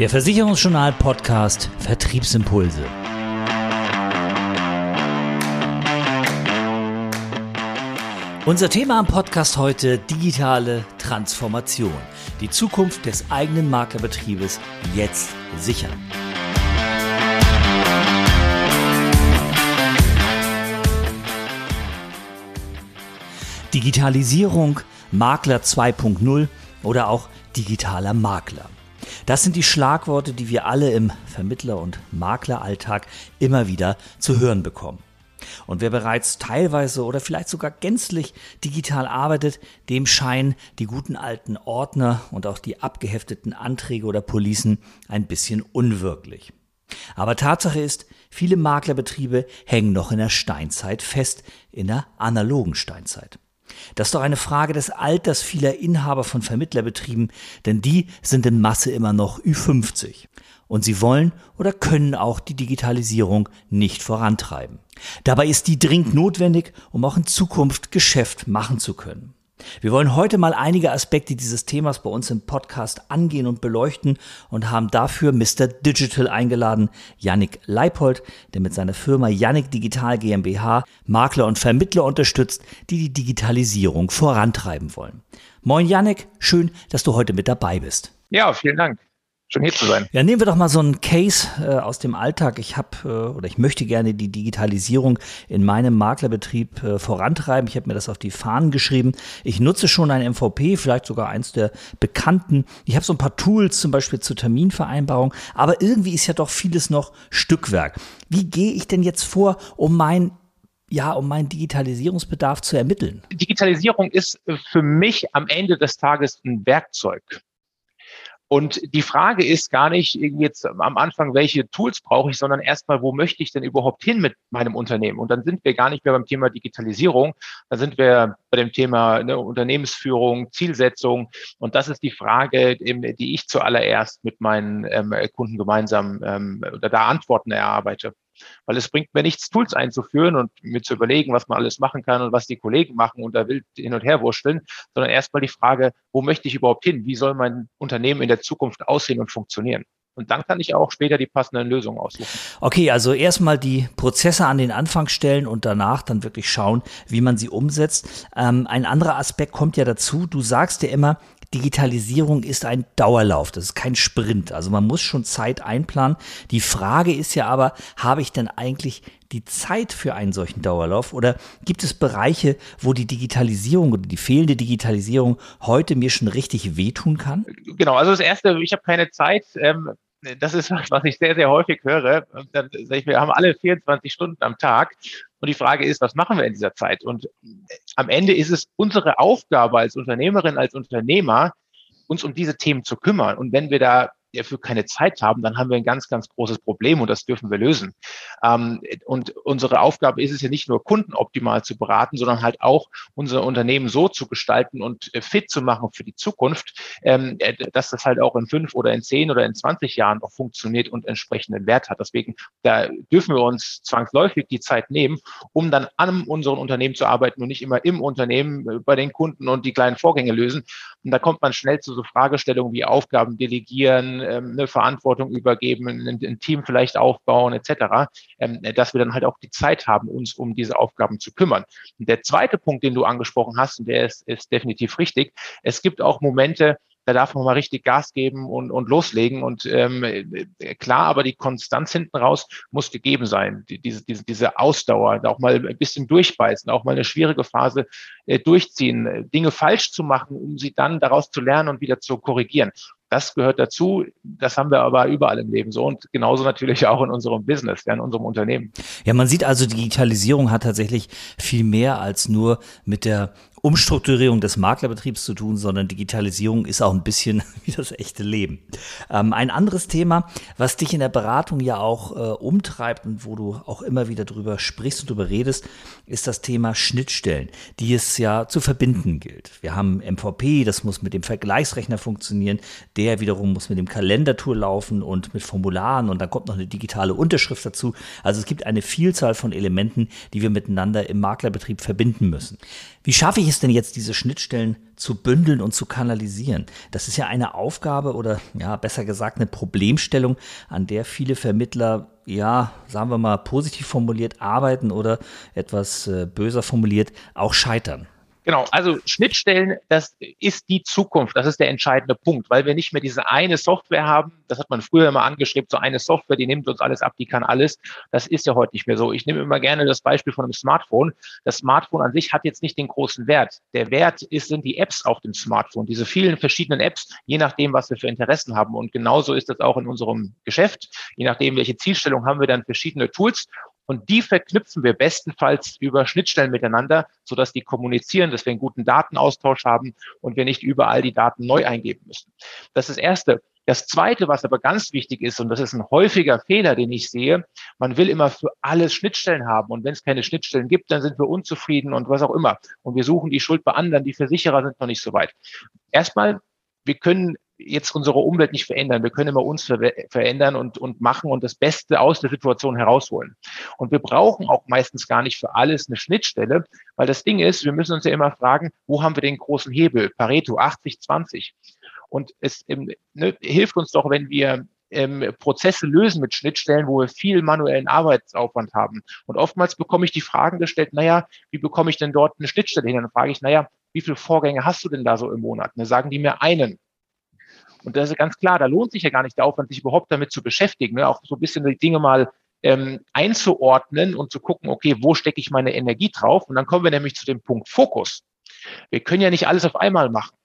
Der Versicherungsjournal Podcast Vertriebsimpulse. Unser Thema am Podcast heute digitale Transformation. Die Zukunft des eigenen Maklerbetriebes jetzt sichern. Digitalisierung, Makler 2.0 oder auch digitaler Makler. Das sind die Schlagworte, die wir alle im Vermittler- und Makleralltag immer wieder zu hören bekommen. Und wer bereits teilweise oder vielleicht sogar gänzlich digital arbeitet, dem scheinen die guten alten Ordner und auch die abgehefteten Anträge oder Policen ein bisschen unwirklich. Aber Tatsache ist, viele Maklerbetriebe hängen noch in der Steinzeit fest, in der analogen Steinzeit. Das ist doch eine Frage des Alters vieler Inhaber von Vermittlerbetrieben, denn die sind in Masse immer noch Ü50. Und sie wollen oder können auch die Digitalisierung nicht vorantreiben. Dabei ist die dringend notwendig, um auch in Zukunft Geschäft machen zu können. Wir wollen heute mal einige Aspekte dieses Themas bei uns im Podcast angehen und beleuchten und haben dafür Mr. Digital eingeladen, Yannick Leipold, der mit seiner Firma Yannick Digital GmbH Makler und Vermittler unterstützt, die die Digitalisierung vorantreiben wollen. Moin Yannick, schön, dass du heute mit dabei bist. Ja, vielen Dank schon hier zu sein. Ja, nehmen wir doch mal so einen Case äh, aus dem Alltag. Ich habe äh, oder ich möchte gerne die Digitalisierung in meinem Maklerbetrieb äh, vorantreiben. Ich habe mir das auf die Fahnen geschrieben. Ich nutze schon ein MVP, vielleicht sogar eins der bekannten. Ich habe so ein paar Tools, zum Beispiel zur Terminvereinbarung. Aber irgendwie ist ja doch vieles noch Stückwerk. Wie gehe ich denn jetzt vor, um mein ja, um meinen Digitalisierungsbedarf zu ermitteln? Digitalisierung ist für mich am Ende des Tages ein Werkzeug. Und die Frage ist gar nicht jetzt am Anfang, welche Tools brauche ich, sondern erstmal, wo möchte ich denn überhaupt hin mit meinem Unternehmen? Und dann sind wir gar nicht mehr beim Thema Digitalisierung, da sind wir bei dem Thema ne, Unternehmensführung, Zielsetzung. Und das ist die Frage, die ich zuallererst mit meinen ähm, Kunden gemeinsam ähm, oder da Antworten erarbeite. Weil es bringt mir nichts, Tools einzuführen und mir zu überlegen, was man alles machen kann und was die Kollegen machen und da wild hin und her wurschteln, sondern erstmal die Frage, wo möchte ich überhaupt hin? Wie soll mein Unternehmen in der Zukunft aussehen und funktionieren? Und dann kann ich auch später die passenden Lösungen aussuchen. Okay, also erstmal die Prozesse an den Anfang stellen und danach dann wirklich schauen, wie man sie umsetzt. Ähm, ein anderer Aspekt kommt ja dazu. Du sagst ja immer, Digitalisierung ist ein Dauerlauf, das ist kein Sprint. Also man muss schon Zeit einplanen. Die Frage ist ja aber, habe ich denn eigentlich die Zeit für einen solchen Dauerlauf oder gibt es Bereiche, wo die Digitalisierung oder die fehlende Digitalisierung heute mir schon richtig wehtun kann? Genau, also das Erste, ich habe keine Zeit. Ähm das ist was, was ich sehr, sehr häufig höre. Und dann sage ich, wir haben alle 24 Stunden am Tag. Und die Frage ist, was machen wir in dieser Zeit? Und am Ende ist es unsere Aufgabe als Unternehmerin, als Unternehmer, uns um diese Themen zu kümmern. Und wenn wir da dafür keine Zeit haben, dann haben wir ein ganz, ganz großes Problem und das dürfen wir lösen. Ähm, und unsere Aufgabe ist es ja nicht nur, Kunden optimal zu beraten, sondern halt auch unser Unternehmen so zu gestalten und äh, fit zu machen für die Zukunft, ähm, äh, dass das halt auch in fünf oder in zehn oder in 20 Jahren auch funktioniert und entsprechenden Wert hat. Deswegen, da dürfen wir uns zwangsläufig die Zeit nehmen, um dann an unseren Unternehmen zu arbeiten und nicht immer im Unternehmen äh, bei den Kunden und die kleinen Vorgänge lösen. Und da kommt man schnell zu so Fragestellungen wie Aufgaben delegieren, ähm, eine Verantwortung übergeben, ein, ein, Team vielleicht aufbauen etc., ähm, dass wir dann halt auch die Zeit haben, uns um diese Aufgaben zu kümmern. Und der zweite Punkt, den du angesprochen hast, und der ist, ist definitiv richtig, es gibt auch Momente, da darf man mal richtig Gas geben und, und loslegen. Und ähm, klar, aber die Konstanz hinten raus muss gegeben sein. Die, diese, diese, diese Ausdauer, auch mal ein bisschen durchbeißen, auch mal eine schwierige Phase äh, durchziehen, Dinge falsch zu machen, um sie dann daraus zu lernen und wieder zu korrigieren. Das gehört dazu. Das haben wir aber überall im Leben so und genauso natürlich auch in unserem Business, in unserem Unternehmen. Ja, man sieht also, Digitalisierung hat tatsächlich viel mehr als nur mit der Umstrukturierung des Maklerbetriebs zu tun, sondern Digitalisierung ist auch ein bisschen wie das echte Leben. Ähm, ein anderes Thema, was dich in der Beratung ja auch äh, umtreibt und wo du auch immer wieder drüber sprichst und drüber redest, ist das Thema Schnittstellen, die es ja zu verbinden gilt. Wir haben MVP, das muss mit dem Vergleichsrechner funktionieren, der wiederum muss mit dem Kalendertool laufen und mit Formularen und dann kommt noch eine digitale Unterschrift dazu. Also es gibt eine Vielzahl von Elementen, die wir miteinander im Maklerbetrieb verbinden müssen. Wie schaffe ich ist denn jetzt, diese Schnittstellen zu bündeln und zu kanalisieren? Das ist ja eine Aufgabe oder ja, besser gesagt eine Problemstellung, an der viele Vermittler, ja, sagen wir mal positiv formuliert, arbeiten oder etwas äh, böser formuliert, auch scheitern. Genau, also Schnittstellen, das ist die Zukunft, das ist der entscheidende Punkt, weil wir nicht mehr diese eine Software haben, das hat man früher immer angeschrieben, so eine Software, die nimmt uns alles ab, die kann alles. Das ist ja heute nicht mehr so. Ich nehme immer gerne das Beispiel von einem Smartphone. Das Smartphone an sich hat jetzt nicht den großen Wert. Der Wert ist, sind die Apps auf dem Smartphone, diese vielen verschiedenen Apps, je nachdem, was wir für Interessen haben. Und genauso ist das auch in unserem Geschäft. Je nachdem, welche Zielstellung haben wir dann verschiedene Tools. Und die verknüpfen wir bestenfalls über Schnittstellen miteinander, sodass die kommunizieren, dass wir einen guten Datenaustausch haben und wir nicht überall die Daten neu eingeben müssen. Das ist das Erste. Das Zweite, was aber ganz wichtig ist, und das ist ein häufiger Fehler, den ich sehe, man will immer für alles Schnittstellen haben. Und wenn es keine Schnittstellen gibt, dann sind wir unzufrieden und was auch immer. Und wir suchen die Schuld bei anderen. Die Versicherer sind noch nicht so weit. Erstmal, wir können jetzt unsere Umwelt nicht verändern. Wir können immer uns ver verändern und, und machen und das Beste aus der Situation herausholen. Und wir brauchen auch meistens gar nicht für alles eine Schnittstelle, weil das Ding ist, wir müssen uns ja immer fragen, wo haben wir den großen Hebel? Pareto 80, 20. Und es ähm, ne, hilft uns doch, wenn wir ähm, Prozesse lösen mit Schnittstellen, wo wir viel manuellen Arbeitsaufwand haben. Und oftmals bekomme ich die Fragen gestellt, naja, wie bekomme ich denn dort eine Schnittstelle hin? Dann frage ich, naja, wie viele Vorgänge hast du denn da so im Monat? dann sagen die mir einen. Und das ist ganz klar, da lohnt sich ja gar nicht der Aufwand, sich überhaupt damit zu beschäftigen, ne? auch so ein bisschen die Dinge mal ähm, einzuordnen und zu gucken, okay, wo stecke ich meine Energie drauf? Und dann kommen wir nämlich zu dem Punkt Fokus. Wir können ja nicht alles auf einmal machen.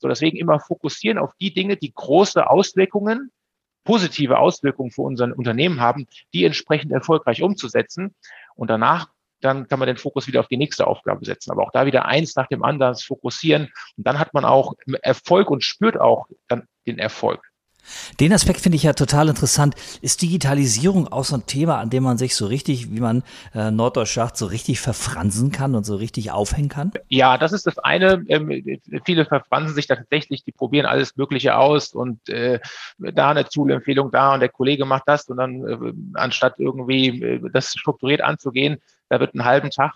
So, deswegen immer fokussieren auf die Dinge, die große Auswirkungen, positive Auswirkungen für unser Unternehmen haben, die entsprechend erfolgreich umzusetzen. Und danach dann kann man den Fokus wieder auf die nächste Aufgabe setzen. Aber auch da wieder eins nach dem anderen fokussieren. Und dann hat man auch Erfolg und spürt auch dann den Erfolg. Den Aspekt finde ich ja total interessant. Ist Digitalisierung auch so ein Thema, an dem man sich so richtig, wie man äh, Norddeutsch sagt, so richtig verfransen kann und so richtig aufhängen kann? Ja, das ist das eine. Ähm, viele verfransen sich da tatsächlich, die probieren alles Mögliche aus und äh, da eine Zulempfehlung da und der Kollege macht das und dann äh, anstatt irgendwie äh, das strukturiert anzugehen, da wird einen halben Tag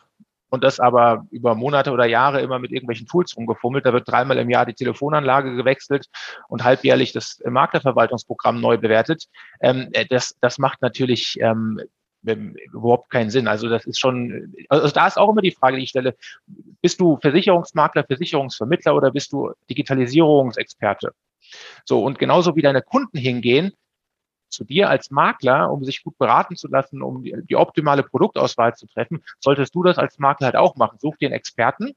und das aber über Monate oder Jahre immer mit irgendwelchen Tools rumgefummelt. Da wird dreimal im Jahr die Telefonanlage gewechselt und halbjährlich das Maklerverwaltungsprogramm neu bewertet. Ähm, äh, das, das macht natürlich ähm, überhaupt keinen Sinn. Also das ist schon, also da ist auch immer die Frage, die ich stelle, bist du Versicherungsmakler, Versicherungsvermittler oder bist du Digitalisierungsexperte? So, und genauso wie deine Kunden hingehen, zu dir als Makler, um sich gut beraten zu lassen, um die, die optimale Produktauswahl zu treffen, solltest du das als Makler halt auch machen. Such dir einen Experten,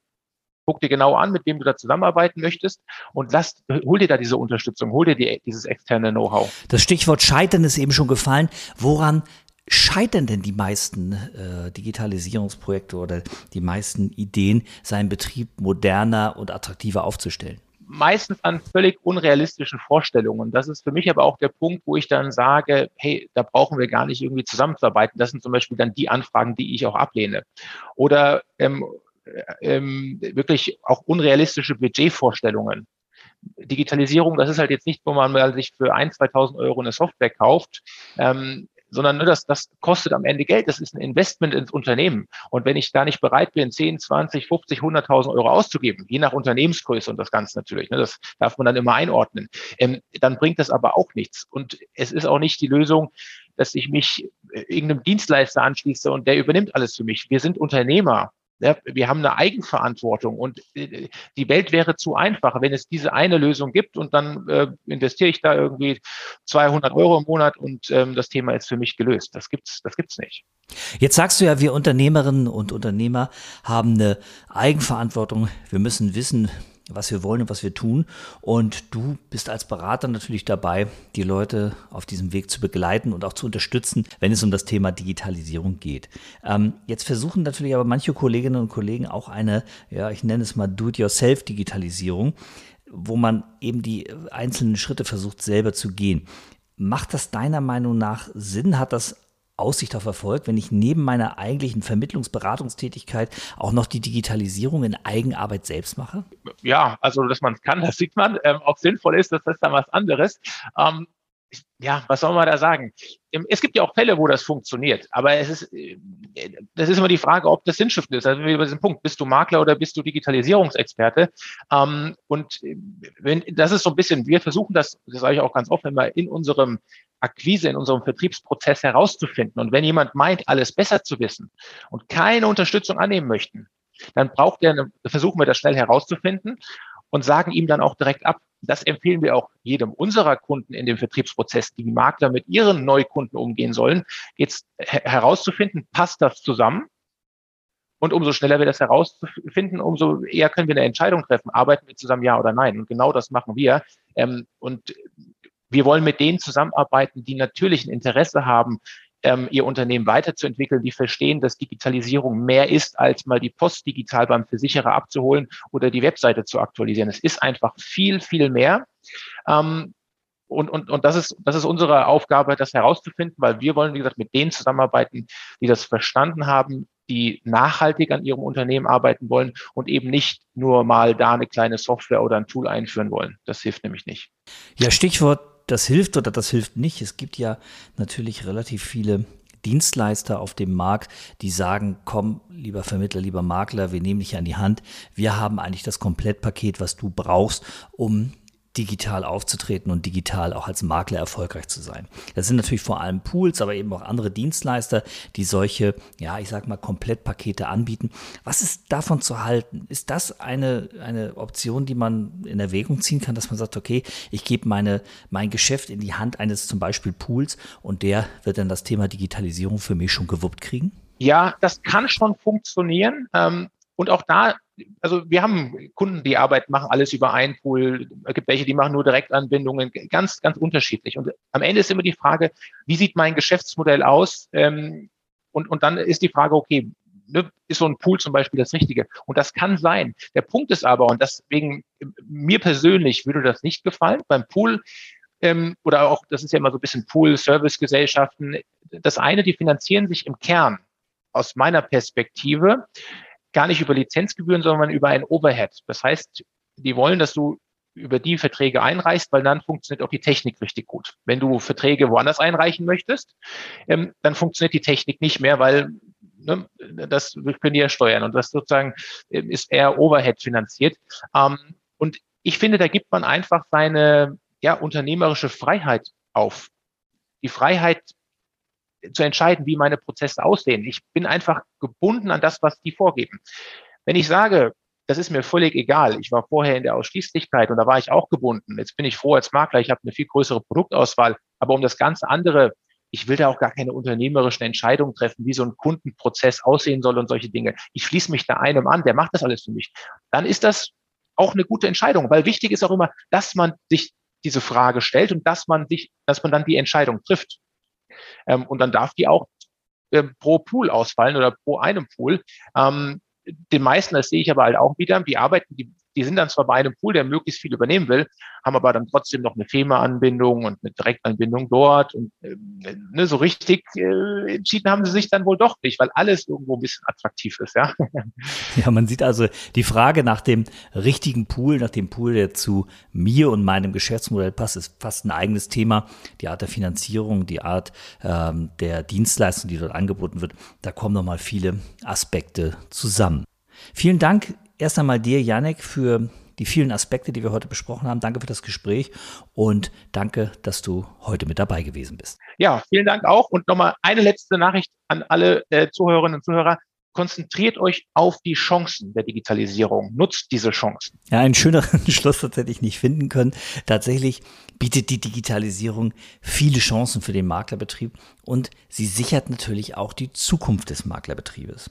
guck dir genau an, mit wem du da zusammenarbeiten möchtest und lass, hol dir da diese Unterstützung, hol dir die, dieses externe Know-how. Das Stichwort Scheitern ist eben schon gefallen. Woran scheitern denn die meisten äh, Digitalisierungsprojekte oder die meisten Ideen, seinen Betrieb moderner und attraktiver aufzustellen? Meistens an völlig unrealistischen Vorstellungen. Das ist für mich aber auch der Punkt, wo ich dann sage, hey, da brauchen wir gar nicht irgendwie zusammenzuarbeiten. Das sind zum Beispiel dann die Anfragen, die ich auch ablehne. Oder ähm, ähm, wirklich auch unrealistische Budgetvorstellungen. Digitalisierung, das ist halt jetzt nicht, wo man sich für ein, 2000 Euro eine Software kauft. Ähm, sondern ne, das, das kostet am Ende Geld. Das ist ein Investment ins Unternehmen. Und wenn ich da nicht bereit bin, 10, 20, 50, 100.000 Euro auszugeben, je nach Unternehmensgröße und das Ganze natürlich, ne, das darf man dann immer einordnen, ähm, dann bringt das aber auch nichts. Und es ist auch nicht die Lösung, dass ich mich äh, irgendeinem Dienstleister anschließe und der übernimmt alles für mich. Wir sind Unternehmer. Ja, wir haben eine Eigenverantwortung und äh, die Welt wäre zu einfach, wenn es diese eine Lösung gibt und dann äh, investiere ich da irgendwie 200 Euro im Monat und ähm, das Thema ist für mich gelöst. Das gibt's, das gibt's nicht. Jetzt sagst du ja, wir Unternehmerinnen und Unternehmer haben eine Eigenverantwortung. Wir müssen wissen, was wir wollen und was wir tun. Und du bist als Berater natürlich dabei, die Leute auf diesem Weg zu begleiten und auch zu unterstützen, wenn es um das Thema Digitalisierung geht. Ähm, jetzt versuchen natürlich aber manche Kolleginnen und Kollegen auch eine, ja, ich nenne es mal Do-it-yourself-Digitalisierung, wo man eben die einzelnen Schritte versucht, selber zu gehen. Macht das deiner Meinung nach Sinn? Hat das Aussicht auf Erfolg, wenn ich neben meiner eigentlichen Vermittlungsberatungstätigkeit auch noch die Digitalisierung in Eigenarbeit selbst mache? Ja, also dass man es kann, das sieht man. Ähm, ob sinnvoll ist, das ist dann was anderes. Ähm, ja, was soll man da sagen? Es gibt ja auch Fälle, wo das funktioniert, aber es ist, das ist immer die Frage, ob das sinnstiftend ist. Also über diesen Punkt, bist du Makler oder bist du Digitalisierungsexperte? Ähm, und wenn, das ist so ein bisschen, wir versuchen das, das sage ich auch ganz oft immer, in unserem Akquise, in unserem Vertriebsprozess herauszufinden. Und wenn jemand meint, alles besser zu wissen und keine Unterstützung annehmen möchten, dann braucht er, versuchen wir das schnell herauszufinden und sagen ihm dann auch direkt ab. Das empfehlen wir auch jedem unserer Kunden in dem Vertriebsprozess, die Makler mit ihren Neukunden umgehen sollen, jetzt herauszufinden, passt das zusammen? Und umso schneller wir das herausfinden, umso eher können wir eine Entscheidung treffen. Arbeiten wir zusammen, ja oder nein? Und genau das machen wir. Ähm, und wir wollen mit denen zusammenarbeiten, die natürlich ein Interesse haben, ähm, ihr Unternehmen weiterzuentwickeln, die verstehen, dass Digitalisierung mehr ist, als mal die Post digital beim Versicherer abzuholen oder die Webseite zu aktualisieren. Es ist einfach viel, viel mehr. Ähm, und, und, und das ist, das ist unsere Aufgabe, das herauszufinden, weil wir wollen, wie gesagt, mit denen zusammenarbeiten, die das verstanden haben, die nachhaltig an ihrem Unternehmen arbeiten wollen und eben nicht nur mal da eine kleine Software oder ein Tool einführen wollen. Das hilft nämlich nicht. Ja, Stichwort das hilft oder das hilft nicht. Es gibt ja natürlich relativ viele Dienstleister auf dem Markt, die sagen, komm, lieber Vermittler, lieber Makler, wir nehmen dich an die Hand. Wir haben eigentlich das Komplettpaket, was du brauchst, um digital aufzutreten und digital auch als Makler erfolgreich zu sein. Das sind natürlich vor allem Pools, aber eben auch andere Dienstleister, die solche, ja, ich sag mal, Komplettpakete anbieten. Was ist davon zu halten? Ist das eine, eine Option, die man in Erwägung ziehen kann, dass man sagt, okay, ich gebe meine, mein Geschäft in die Hand eines zum Beispiel Pools und der wird dann das Thema Digitalisierung für mich schon gewuppt kriegen? Ja, das kann schon funktionieren. Ähm, und auch da also wir haben Kunden, die arbeiten, machen alles über einen Pool. Es gibt welche, die machen nur Direktanbindungen, ganz, ganz unterschiedlich. Und am Ende ist immer die Frage, wie sieht mein Geschäftsmodell aus? Ähm, und, und dann ist die Frage, okay, ne, ist so ein Pool zum Beispiel das Richtige? Und das kann sein. Der Punkt ist aber, und deswegen, mir persönlich würde das nicht gefallen, beim Pool ähm, oder auch, das ist ja immer so ein bisschen Pool-Service-Gesellschaften. Das eine, die finanzieren sich im Kern aus meiner Perspektive gar nicht über Lizenzgebühren, sondern über ein Overhead. Das heißt, die wollen, dass du über die Verträge einreichst, weil dann funktioniert auch die Technik richtig gut. Wenn du Verträge woanders einreichen möchtest, ähm, dann funktioniert die Technik nicht mehr, weil ne, das können die ja steuern und das sozusagen ähm, ist eher Overhead finanziert. Ähm, und ich finde, da gibt man einfach seine ja, unternehmerische Freiheit auf. Die Freiheit, zu entscheiden, wie meine Prozesse aussehen. Ich bin einfach gebunden an das, was die vorgeben. Wenn ich sage, das ist mir völlig egal. Ich war vorher in der Ausschließlichkeit und da war ich auch gebunden. Jetzt bin ich froh als Makler, ich habe eine viel größere Produktauswahl. Aber um das ganze andere, ich will da auch gar keine unternehmerischen Entscheidungen treffen, wie so ein Kundenprozess aussehen soll und solche Dinge. Ich schließe mich da einem an, der macht das alles für mich. Dann ist das auch eine gute Entscheidung, weil wichtig ist auch immer, dass man sich diese Frage stellt und dass man sich, dass man dann die Entscheidung trifft. Ähm, und dann darf die auch äh, pro Pool ausfallen oder pro einem Pool. Ähm, den meisten, das sehe ich aber halt auch wieder, die arbeiten, die die sind dann zwar bei einem Pool, der möglichst viel übernehmen will, haben aber dann trotzdem noch eine FEMA-Anbindung und eine Direktanbindung dort. Und äh, ne, so richtig äh, entschieden haben sie sich dann wohl doch nicht, weil alles irgendwo ein bisschen attraktiv ist, ja. Ja, man sieht also die Frage nach dem richtigen Pool, nach dem Pool, der zu mir und meinem Geschäftsmodell passt, ist fast ein eigenes Thema. Die Art der Finanzierung, die Art ähm, der Dienstleistung, die dort angeboten wird, da kommen nochmal viele Aspekte zusammen. Vielen Dank erst einmal dir, Janek, für die vielen Aspekte, die wir heute besprochen haben. Danke für das Gespräch und danke, dass du heute mit dabei gewesen bist. Ja, vielen Dank auch. Und nochmal eine letzte Nachricht an alle äh, Zuhörerinnen und Zuhörer. Konzentriert euch auf die Chancen der Digitalisierung. Nutzt diese Chancen. Ja, einen schöneren Schluss tatsächlich nicht finden können. Tatsächlich bietet die Digitalisierung viele Chancen für den Maklerbetrieb und sie sichert natürlich auch die Zukunft des Maklerbetriebes.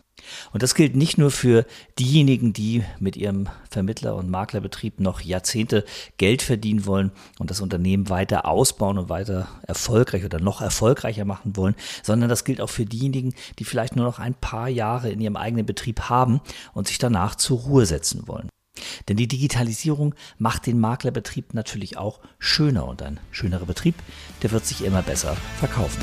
Und das gilt nicht nur für diejenigen, die mit ihrem Vermittler- und Maklerbetrieb noch Jahrzehnte Geld verdienen wollen und das Unternehmen weiter ausbauen und weiter erfolgreich oder noch erfolgreicher machen wollen, sondern das gilt auch für diejenigen, die vielleicht nur noch ein paar Jahre in ihrem eigenen Betrieb haben und sich danach zur Ruhe setzen wollen. Denn die Digitalisierung macht den Maklerbetrieb natürlich auch schöner und ein schönerer Betrieb, der wird sich immer besser verkaufen.